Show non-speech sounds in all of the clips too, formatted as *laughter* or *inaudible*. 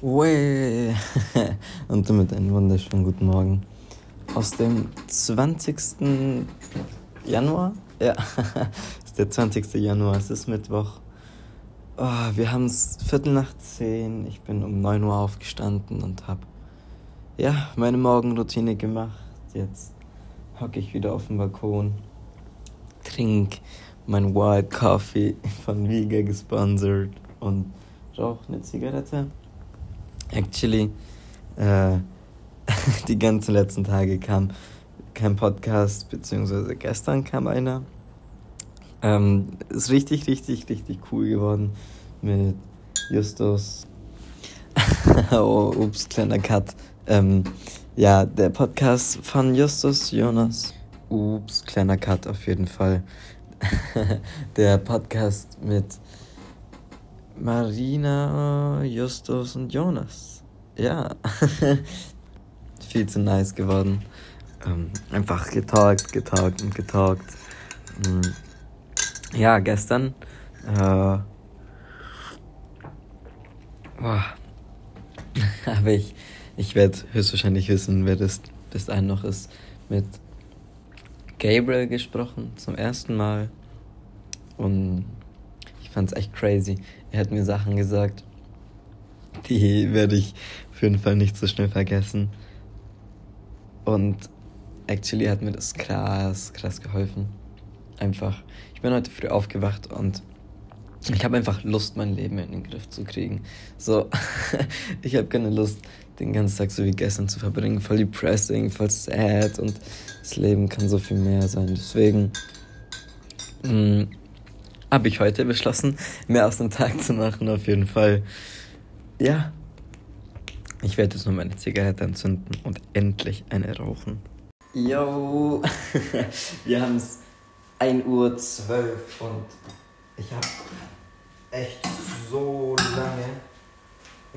Way. *laughs* Und damit einen wunderschönen guten Morgen. Aus dem 20. Januar? Ja, es *laughs* ist der 20. Januar, es ist Mittwoch. Oh, wir haben es Viertel nach zehn. Ich bin um 9 Uhr aufgestanden und habe ja, meine Morgenroutine gemacht. Jetzt hocke ich wieder auf dem Balkon, trink mein Wild Coffee von Viga gesponsert und rauche eine Zigarette. Actually, äh, *laughs* die ganzen letzten Tage kam kein Podcast, beziehungsweise gestern kam einer. Ähm, ist richtig, richtig, richtig cool geworden mit Justus. *laughs* oh, ups, kleiner Cut. Ähm, ja, der Podcast von Justus Jonas. Ups, kleiner Cut auf jeden Fall. *laughs* der Podcast mit Marina, Justus und Jonas. Ja, *laughs* viel zu nice geworden. Ähm, einfach getalkt, getalkt und getalkt. Mhm. Ja, gestern. Äh, boah, *laughs* habe ich, ich werde höchstwahrscheinlich wissen, wer das bis dahin noch ist, mit Gabriel gesprochen zum ersten Mal. Und ich fand es echt crazy. Er hat mir Sachen gesagt, die werde ich auf jeden Fall nicht so schnell vergessen. Und actually hat mir das krass, krass geholfen. Einfach, ich bin heute früh aufgewacht und ich habe einfach Lust, mein Leben in den Griff zu kriegen. So, *laughs* ich habe keine Lust, den ganzen Tag so wie gestern zu verbringen. Voll depressing, voll sad und das Leben kann so viel mehr sein. Deswegen mm, habe ich heute beschlossen, mehr aus dem Tag zu machen, auf jeden Fall. Ja, ich werde jetzt nur meine Zigarette entzünden und endlich eine rauchen. Yo, *laughs* wir haben es 1 Uhr 12 und ich habe echt so lange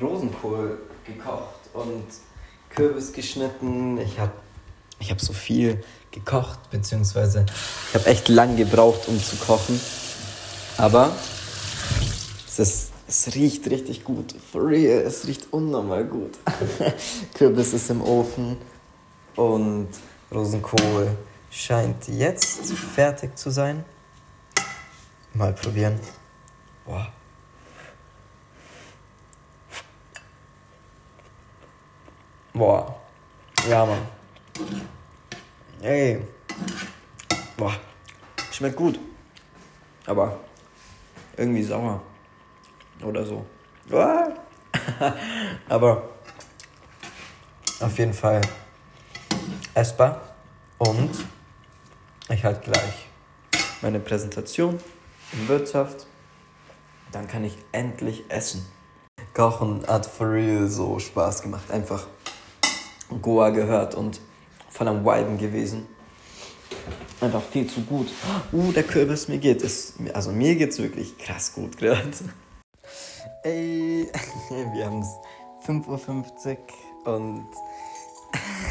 Rosenkohl gekocht und Kürbis geschnitten. Ich habe ich hab so viel gekocht, beziehungsweise ich habe echt lang gebraucht, um zu kochen. Aber es, ist, es riecht richtig gut. For real, es riecht unnormal gut. *laughs* Kürbis ist im Ofen und Rosenkohl scheint jetzt fertig zu sein. Mal probieren. Boah. Boah. Ja, Mann. Ey. Boah. Schmeckt gut. Aber irgendwie sauer. Oder so. *laughs* Aber auf jeden Fall essbar. Und ich halt gleich meine Präsentation in Wirtschaft. Dann kann ich endlich essen. Kochen hat for real so Spaß gemacht. Einfach Goa gehört und voll am Viben gewesen. Einfach viel zu gut. Uh, der Kürbis, mir geht es. Also mir geht's wirklich krass gut gerade. Ey, *laughs* wir haben es 5.50 Uhr und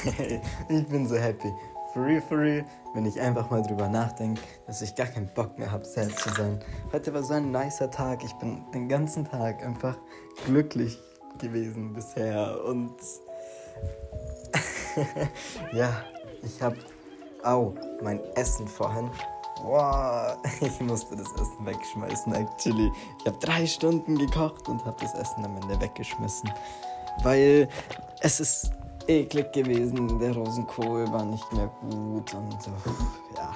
*laughs* ich bin so happy. For real, wenn ich einfach mal drüber nachdenke, dass ich gar keinen Bock mehr habe, sad zu sein. Heute war so ein nicer Tag. Ich bin den ganzen Tag einfach glücklich gewesen bisher. Und *laughs* ja, ich habe. Au, mein Essen vorhin. Boah, *laughs* ich musste das Essen wegschmeißen, actually. Ich habe drei Stunden gekocht und habe das Essen am Ende weggeschmissen. Weil es ist eklig gewesen. Der Rosenkohl war nicht mehr gut und ja,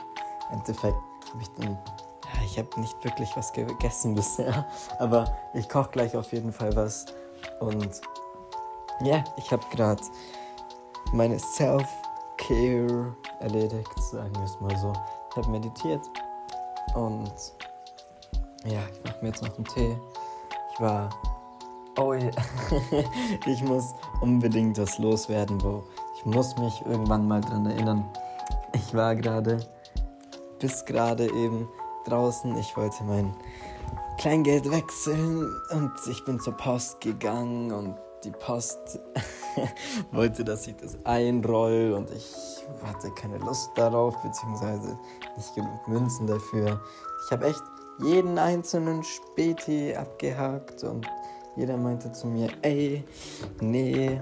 im Endeffekt habe ich dann. Ja, ich habe nicht wirklich was gegessen bisher, *laughs* aber ich koche gleich auf jeden Fall was. Und ja, ich habe gerade meine Self-Care erledigt, sagen wir es mal so. Ich habe meditiert und ja, ich mache mir jetzt noch einen Tee. Ich war Oh, *laughs* ich muss unbedingt was loswerden, Bro. Ich muss mich irgendwann mal dran erinnern. Ich war gerade, bis gerade eben draußen. Ich wollte mein Kleingeld wechseln und ich bin zur Post gegangen und die Post *laughs* *laughs* wollte, dass ich das einroll und ich hatte keine Lust darauf, beziehungsweise nicht genug Münzen dafür. Ich habe echt jeden einzelnen Späti abgehakt und jeder meinte zu mir, ey, nee,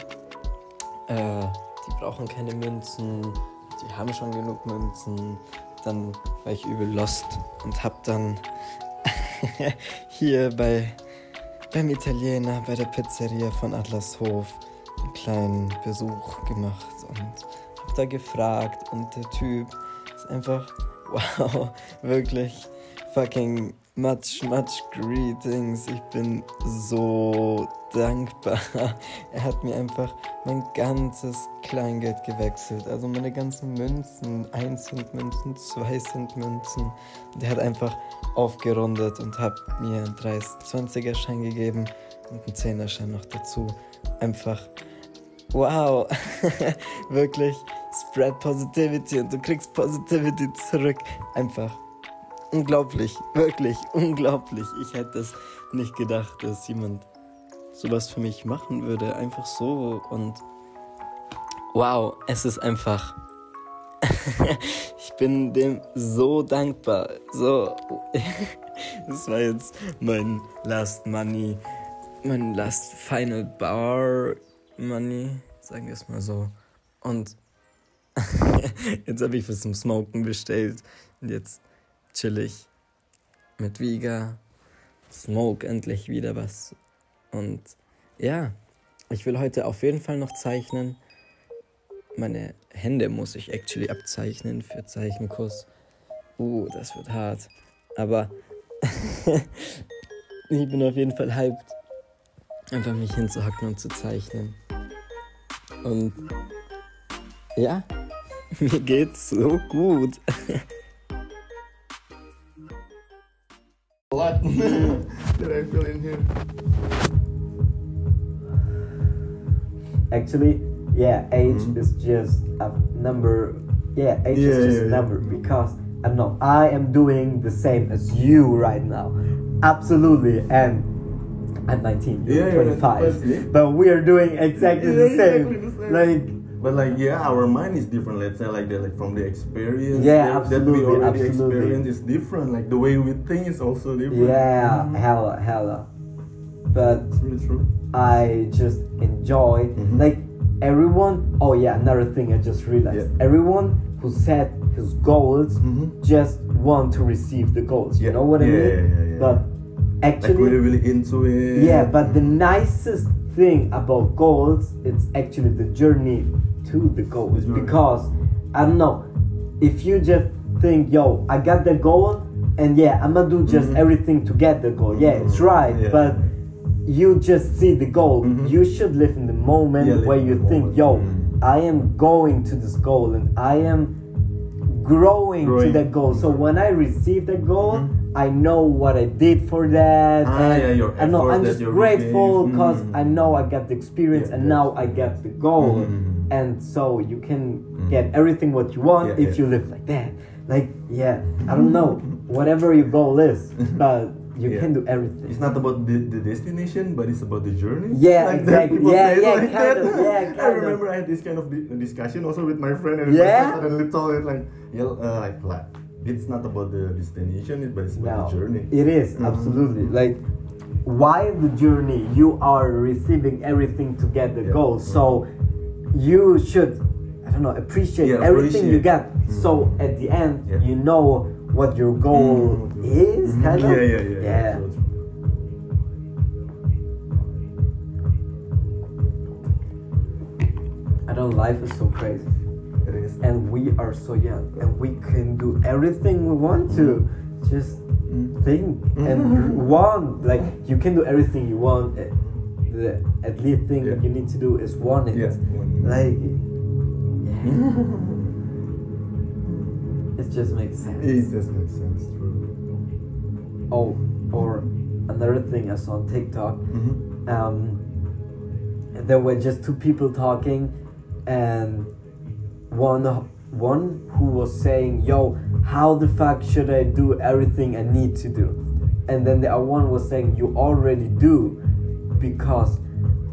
äh, die brauchen keine Münzen, die haben schon genug Münzen. Dann war ich übel lost und hab dann *laughs* hier bei, beim Italiener, bei der Pizzeria von Atlashof einen kleinen Besuch gemacht und hab da gefragt und der Typ ist einfach, *laughs* wow, wirklich fucking much, much greetings. Ich bin so dankbar. *laughs* Er hat mir einfach mein ganzes Kleingeld gewechselt. Also meine ganzen Münzen, 1 Cent Münzen, 2 Cent Münzen. Und er hat einfach aufgerundet und hat mir einen 20er Schein gegeben und einen 10er Schein noch dazu. Einfach wow, *laughs* wirklich spread positivity und du kriegst Positivity zurück. Einfach unglaublich, wirklich unglaublich. Ich hätte es nicht gedacht, dass jemand sowas für mich machen würde. Einfach so und wow, es ist einfach. *laughs* ich bin dem so dankbar. So, *laughs* das war jetzt mein Last Money, mein Last Final Bar Money, sagen wir es mal so. Und *laughs* jetzt habe ich was zum Smoken bestellt und jetzt chill ich mit Viga, smoke endlich wieder was. Und ja, ich will heute auf jeden Fall noch zeichnen. Meine Hände muss ich actually abzeichnen für Zeichenkurs. Uh, das wird hart. Aber *laughs* ich bin auf jeden Fall hyped, einfach mich hinzuhacken und zu zeichnen. Und ja, *laughs* mir geht's so gut. A lot that I feel in here. Actually, yeah, age Mhm. is just a number. Yeah, age Yeah, is just yeah, a yeah. number because I don't know. I am doing the same as you right now, absolutely, and I'm 19, you're Yeah, yeah, 25, yeah. but we are doing exactly Yeah, the same. exactly the same. Like, But like yeah, our mind is different. Let's say like that, like from the experience Yeah, that, that absolutely, we already absolutely. experience is different. Like the way we think is also different. yeah, Mhm. hella, hella. But It's really true. I just enjoy Mhm. like everyone. Oh yeah, another thing I just realized. Everyone who set his goals Mhm. just want to receive the goals. You know what I Yeah, mean? yeah, yeah. Like actually, really, really into it. yeah. But the nicest thing about goals, it's actually the journey to the goals. The. Because I don't know, if you just think, yo, I got the goal, and yeah, I'm gonna do just Mhm. everything to get the goal. Yeah, it's Mhm. right, Yeah. but you just see the goal. Mhm. You should live in the moment Yeah, where you think, moment. yo, Mhm. I am going to this goal and I am growing, to Growing. that goal. So when I receive the goal, Mhm. I know what I did for that. Ah, and yeah, your I know effort I'm just grateful because Mhm. I know I got the experience Yeah, and now I get the goal. Mhm. And so you can Mhm. get everything what you want Yeah, if you live like that. Like, yeah, I don't know, whatever your goal is, *laughs* but you can do everything. It's not about the, the destination, but it's about the journey. Yeah, that exactly. Yeah, yeah, like kind of, yeah, *laughs* I kind remember I had this kind of discussion also with my friend, and Yeah? my friend suddenly told it like, yeah, uh, like, like, it's not about the destination, but it's about No, the journey. it is Mhm. absolutely like while the journey you are receiving everything to get the Yeah. goal. So you should I don't know appreciate Yeah, everything you appreciate. get. So at the end Yeah. you know what your goal Mhm. is Mhm. kind of Yeah, yeah, yeah. yeah. true, true. I don't life is so crazy. And we are so young and we can do everything we want to. Just think and Mhm. want like you can do everything you want the at least thing Yeah. you need to do is want it Yeah. like it just makes sense It just makes sense. True. oh or another thing i saw on tiktok Mhm. um there were just two people talking and one one who was saying yo how the fuck should i do everything i need to do and then the other one was saying you already do because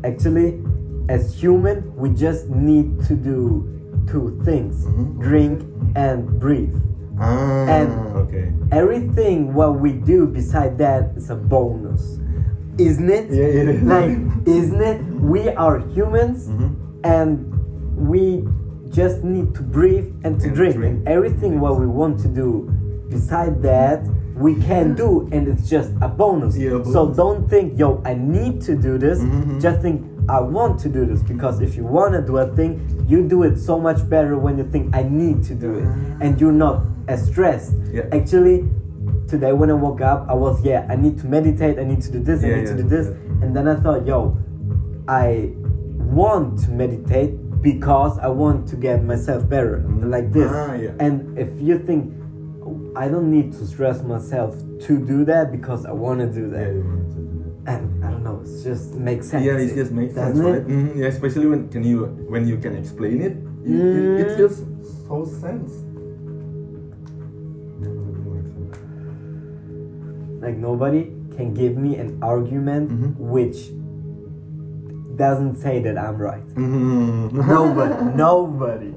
actually as human we just need to do two things Mhm. drink and breathe Ah, And- okay. everything what we do beside that is a bonus isn't it? Yeah, it is. Like, isn't it? We are humans Mhm. and we just need to breathe and to And drink. drink. And everything what we want to do beside that we can do and it's just a bonus. Yeah, So don't think, yo, I need to do this. Mhm. Just think I want to do this because if you want to do a thing, you do it so much better when you think I need to do it and you're not as stressed. Yeah. Actually, today when I woke up, I was yeah, I need to meditate, I need to do this, I Yeah, need to do this, and then I thought, yo, I want to meditate because I want to get myself better, like this. Ah, yeah. And if you think I don't need to stress myself to do that because I want to do Yeah, that, you want to do that. and I don't know, it just makes sense. Yeah, it just makes sense, doesn't right? it? Mhm, Yeah, especially when can you when you can explain it, it, it, it Mm. feels so sense. Yeah, it. Like nobody can give me an argument Mhm. which doesn't say that I'm right. Mhm. *laughs* Nobody, nobody.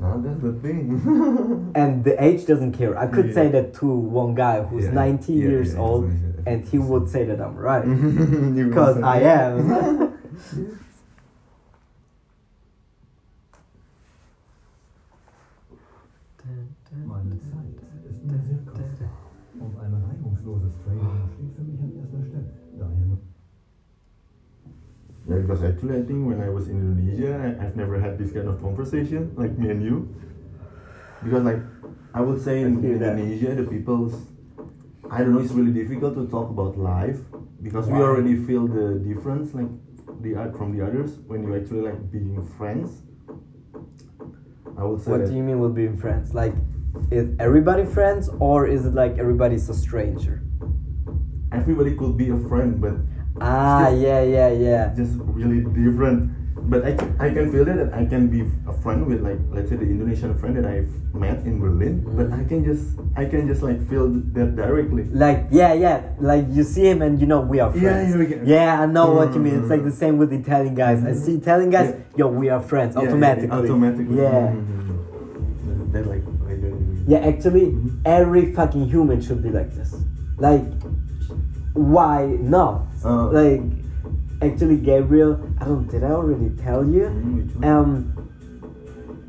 Now that's the thing. *laughs* And the age doesn't care. I could Yeah. say that to one guy who's Yeah. 90 Yeah, years yeah, old, exactly. and he would say that I'm right. *laughs* Because I am. Meine Zeit ist mir sehr kostbar. Und ein reibungsloses Training steht für mich an erster Stelle. Daher Yeah, because actually, I think when I was in Indonesia, I, I've never had this kind of conversation like me and you. Because like I would say in I feel that. Indonesia, the people's I don't know, it's really difficult to talk about life because we already feel the difference like the art from the others when you actually like being friends. I would say What that do you mean with being friends? Like, is everybody friends or is it like everybody's a stranger? everybody could be a friend, but Ah, yeah, yeah, yeah. just really different. But I, can- I can feel that, I can be a friend with like let's say the Indonesian friend that I've met in Berlin. But I can just I can just like feel that directly. Like, yeah, yeah. Like, you see him and you know we are friends. yeah, can- Yeah, I know what you mean. It's like Mm. the same with Italian guys. I see Italian guys, Yeah. yo, we are friends Yeah, yeah, automatically. automatically. Yeah. Mhm. That like. Yeah, actually, Mhm. every fucking human should be like this. Like, why not? Uh. like, actually, Gabriel, I don't. Did I already tell you? One? Um,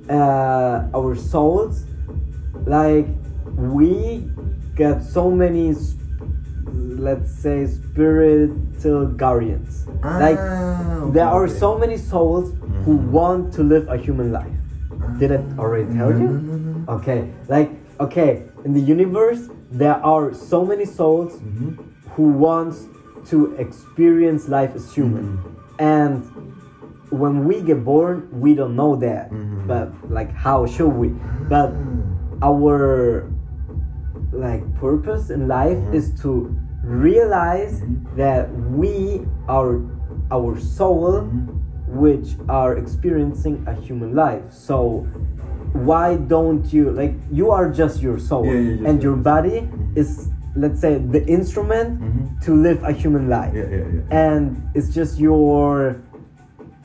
uh, our souls, like, we got so many, let's say, spiritual guardians. like, Ah, okay, there are okay. so many souls who Mhm. want to live a human life. Did I already tell No, you? no, no, no. Okay, like okay, in the universe there are so many souls Mhm. who wants to experience life as human. Mhm. And when we get born, we don't know that. Mhm. But like how should we? But our like purpose in life Mhm. is to realize that we are our soul Mhm. which are experiencing a human life. So why don't you like you are just your soul Yeah, yeah, just and your body Mhm. is let's say the instrument Mhm. to live a human life. Yeah, yeah, yeah. And it's just your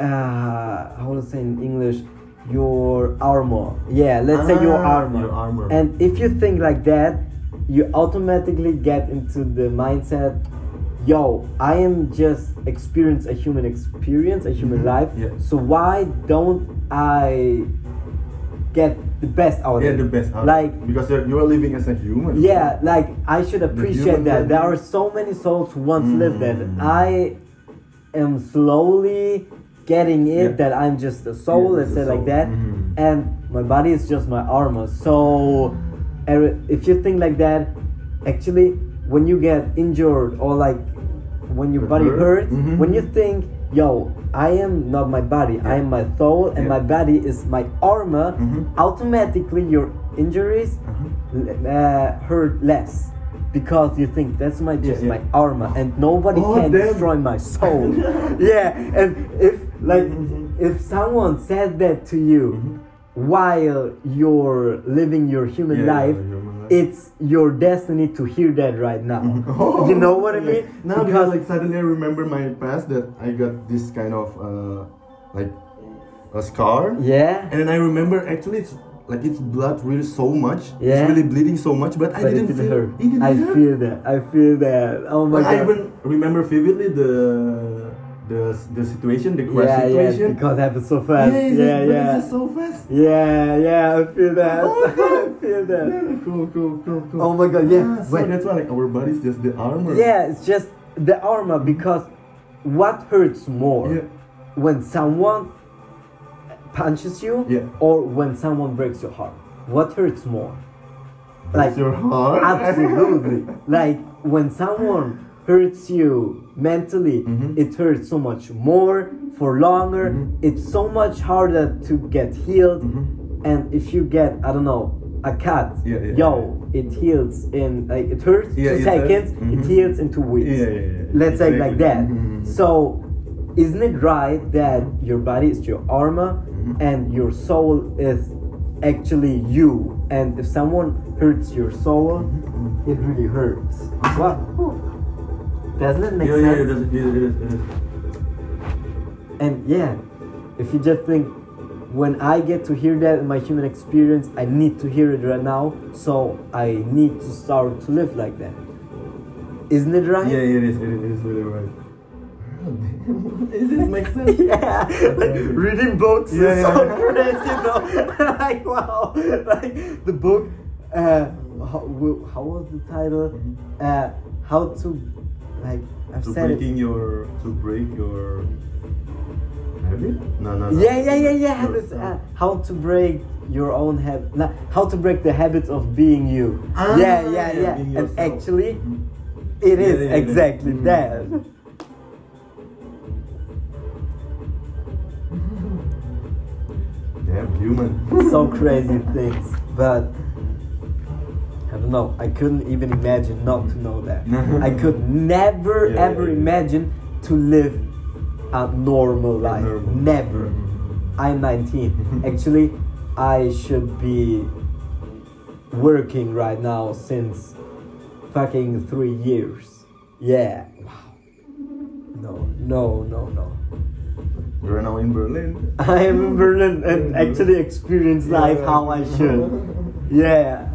uh how I say in English your armor. Yeah, let's say your Ah, armor. your armor. And if you think like that, you automatically get into the mindset yo i am just experience a human experience a human Mhm, life yeah. so why don't i get the best out Yeah, of it the best. out. like because you're, you're living as a human. yeah like i should appreciate that there are so many souls who once lived that Mm. i am slowly getting it Yeah. that i'm just a soul Yeah, let's just say a like that Mhm. and my body is just my armor so if you think like that actually when you get injured or like when your body hurt? hurts Mhm. when you think yo i am not my body i am my soul and Yeah. my body is my armor Mhm. automatically your injuries Uh-huh. uh, hurt less because you think that's my just yeah. my armor and nobody Oh, can damn. destroy my soul *laughs* yeah and if like Mhm. if someone said that to you Mhm. while you're living your human Yeah, life it's your destiny to hear that right now Oh, *laughs* you know what i mean Now because like suddenly I remember my past that I got this kind of uh, like a scar. yeah And I remember actually it's like its blood really so much. Yeah. It's really bleeding so much, but, I didn't didn't feel. hurt. It didn't I hurt. feel that. I feel that. Oh my I god. even remember vividly the the the situation, the crash yeah, situation. yeah, because it happened so fast. yeah, it's Yeah, just- but yeah. It's just so fast. Yeah, yeah, I feel that. Oh, *laughs* I feel that. Yeah, cool, cool, cool, cool. Oh my god, yeah. Ah, so Wait. that's why like our body's just the armor. Yeah, it's just the armor because what hurts more Yeah. when someone punches you Yeah. or when someone breaks your heart? What hurts more? Like your heart. Absolutely. *laughs* like when someone hurts you mentally, Mhm. it hurts so much more for longer. Mhm. It's so much harder to get healed. Mhm. And if you get, I don't know, a cut, Yeah, yeah, yo, it heals in like it hurts Yeah, two it hurts. seconds, it Mhm. heals in two weeks. Yeah, yeah, yeah. Let's say like that. Mhm. So, isn't it right that your body is your armor Mhm. and your soul is actually you? And if someone hurts your soul, it really hurts. What? Doesn't it make Yeah, yeah, sense? it is, it is, it is, it is. And yeah, if you just think, when I get to hear that in my human experience, I need to hear it right now, so I need to start to live like that. Isn't it right? Yeah, it is, it is, it is really right. *laughs* It this makes sense. *laughs* yeah, *laughs* like reading books Yeah, is yeah. so crazy, you know. like wow, like the book. Uh, how, how was the title? Uh, how to, like I've to said it. breaking your to break your habit? No, no, no. Yeah, yeah, yeah, yeah. Habits. Uh, how to break your own habit. Nah, how to break the habits of being you. Ah, yeah, yeah, yeah, yeah. And actually, Mhm. it Yeah, is yeah, exactly Mhm. that. *laughs* Damn human. so crazy things, but I don't know. I couldn't even imagine not to know that. *laughs* I could never Yeah, ever yeah, yeah. imagine to live a normal life. normal. Never. Mhm. I'm 19. *laughs* Actually, I should be working right now since fucking three years. Yeah. Wow. No, no, no, no. We're now in Berlin. *laughs* I am in Berlin and actually experience life how I should. Yeah.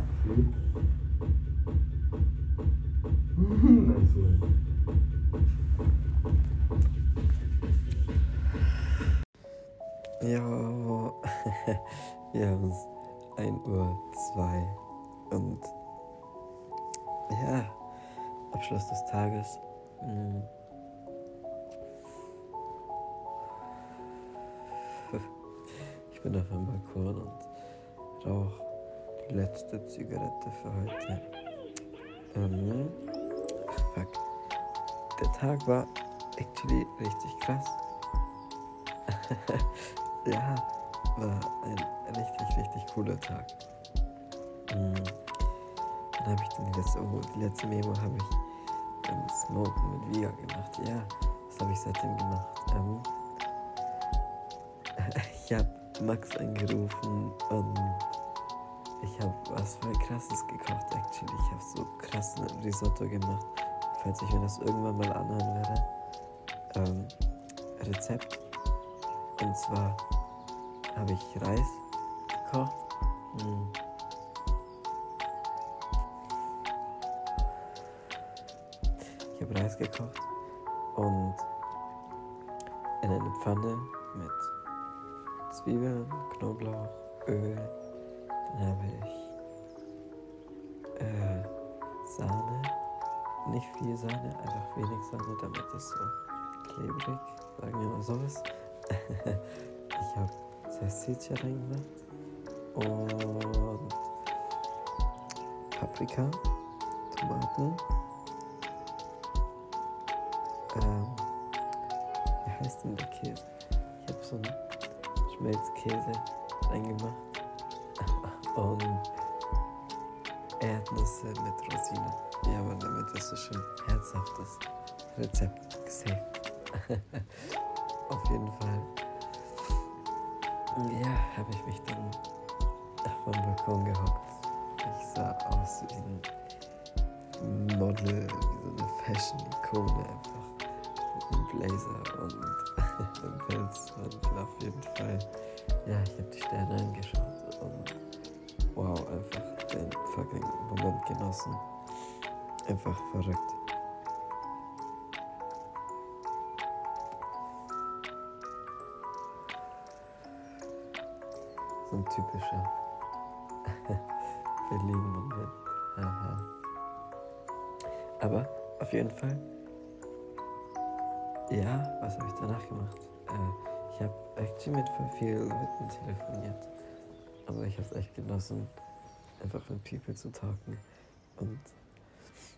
Ich bin auf einem Balkon und rauche die letzte Zigarette für heute. Ähm, fuck. Der Tag war actually richtig krass. *laughs* ja, war ein richtig, richtig cooler Tag. Mm. Dann habe ich dann die letzte, oh, die letzte Memo habe ich beim Smoken mit Via gemacht. Ja, das habe ich seitdem gemacht. Ähm, *laughs* ich habe Max angerufen und ich habe was voll krasses gekocht, actually. Ich habe so krassen Risotto gemacht, falls ich mir das irgendwann mal anhören werde. Ähm, Rezept. Und zwar habe ich Reis gekocht. Hm. Ich habe Reis gekocht und in eine Pfanne mit Zwiebeln, Knoblauch, Öl. Dann habe ich äh, Sahne, nicht viel Sahne, einfach wenig Sahne, damit es so klebrig, sagen wir mal sowas. *laughs* ich habe Salsiccia reingemacht und Paprika, Tomaten. Ähm, wie heißt denn der Käse? Ich habe so einen Schmelzkäse reingemacht *laughs* und Erdnüsse mit Rosinen. Ja, aber damit es so schön herzhaft ist. Rezept gesaved. *laughs* Auf jeden Fall. Ja, habe ich mich dann den Balkon gehockt. Ich sah aus wie ein Model, wie so eine Fashion-Ikone einfach. Einem Blazer und *laughs* Pelz. Und auf jeden Fall, ja, ich habe die Sterne angeschaut und genossen. Einfach verrückt. So ein typischer *laughs* Berlin-Moment. Haha. Aber auf jeden Fall, ja, was habe ich danach gemacht? Äh, ich habe actually mit voll vielen Leuten telefoniert. Aber ich habe es echt genossen, einfach mit People zu talken. Und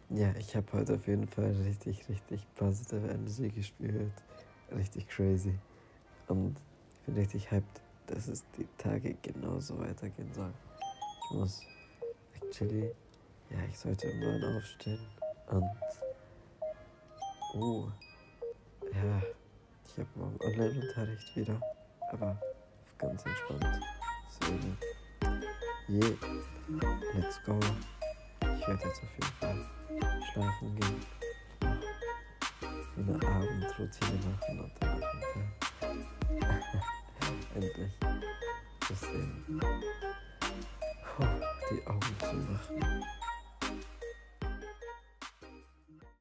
ja, ich habe heute auf jeden Fall richtig, richtig positive Energy gespürt. Richtig crazy. Und ich bin richtig hyped, dass es die Tage genauso weitergehen soll. Ich muss actually, ja, ich sollte um 9 aufstehen. Und, oh, ja, ich habe morgen Online-Unterricht wieder, aber ganz entspannt. Deswegen, yeah, let's go. Ich werde jetzt auf jeden Fall schlafen gehen. Eine Abendroutine machen und dann auf jeden Fall *laughs* endlich bisschen puh, die Augen zu machen.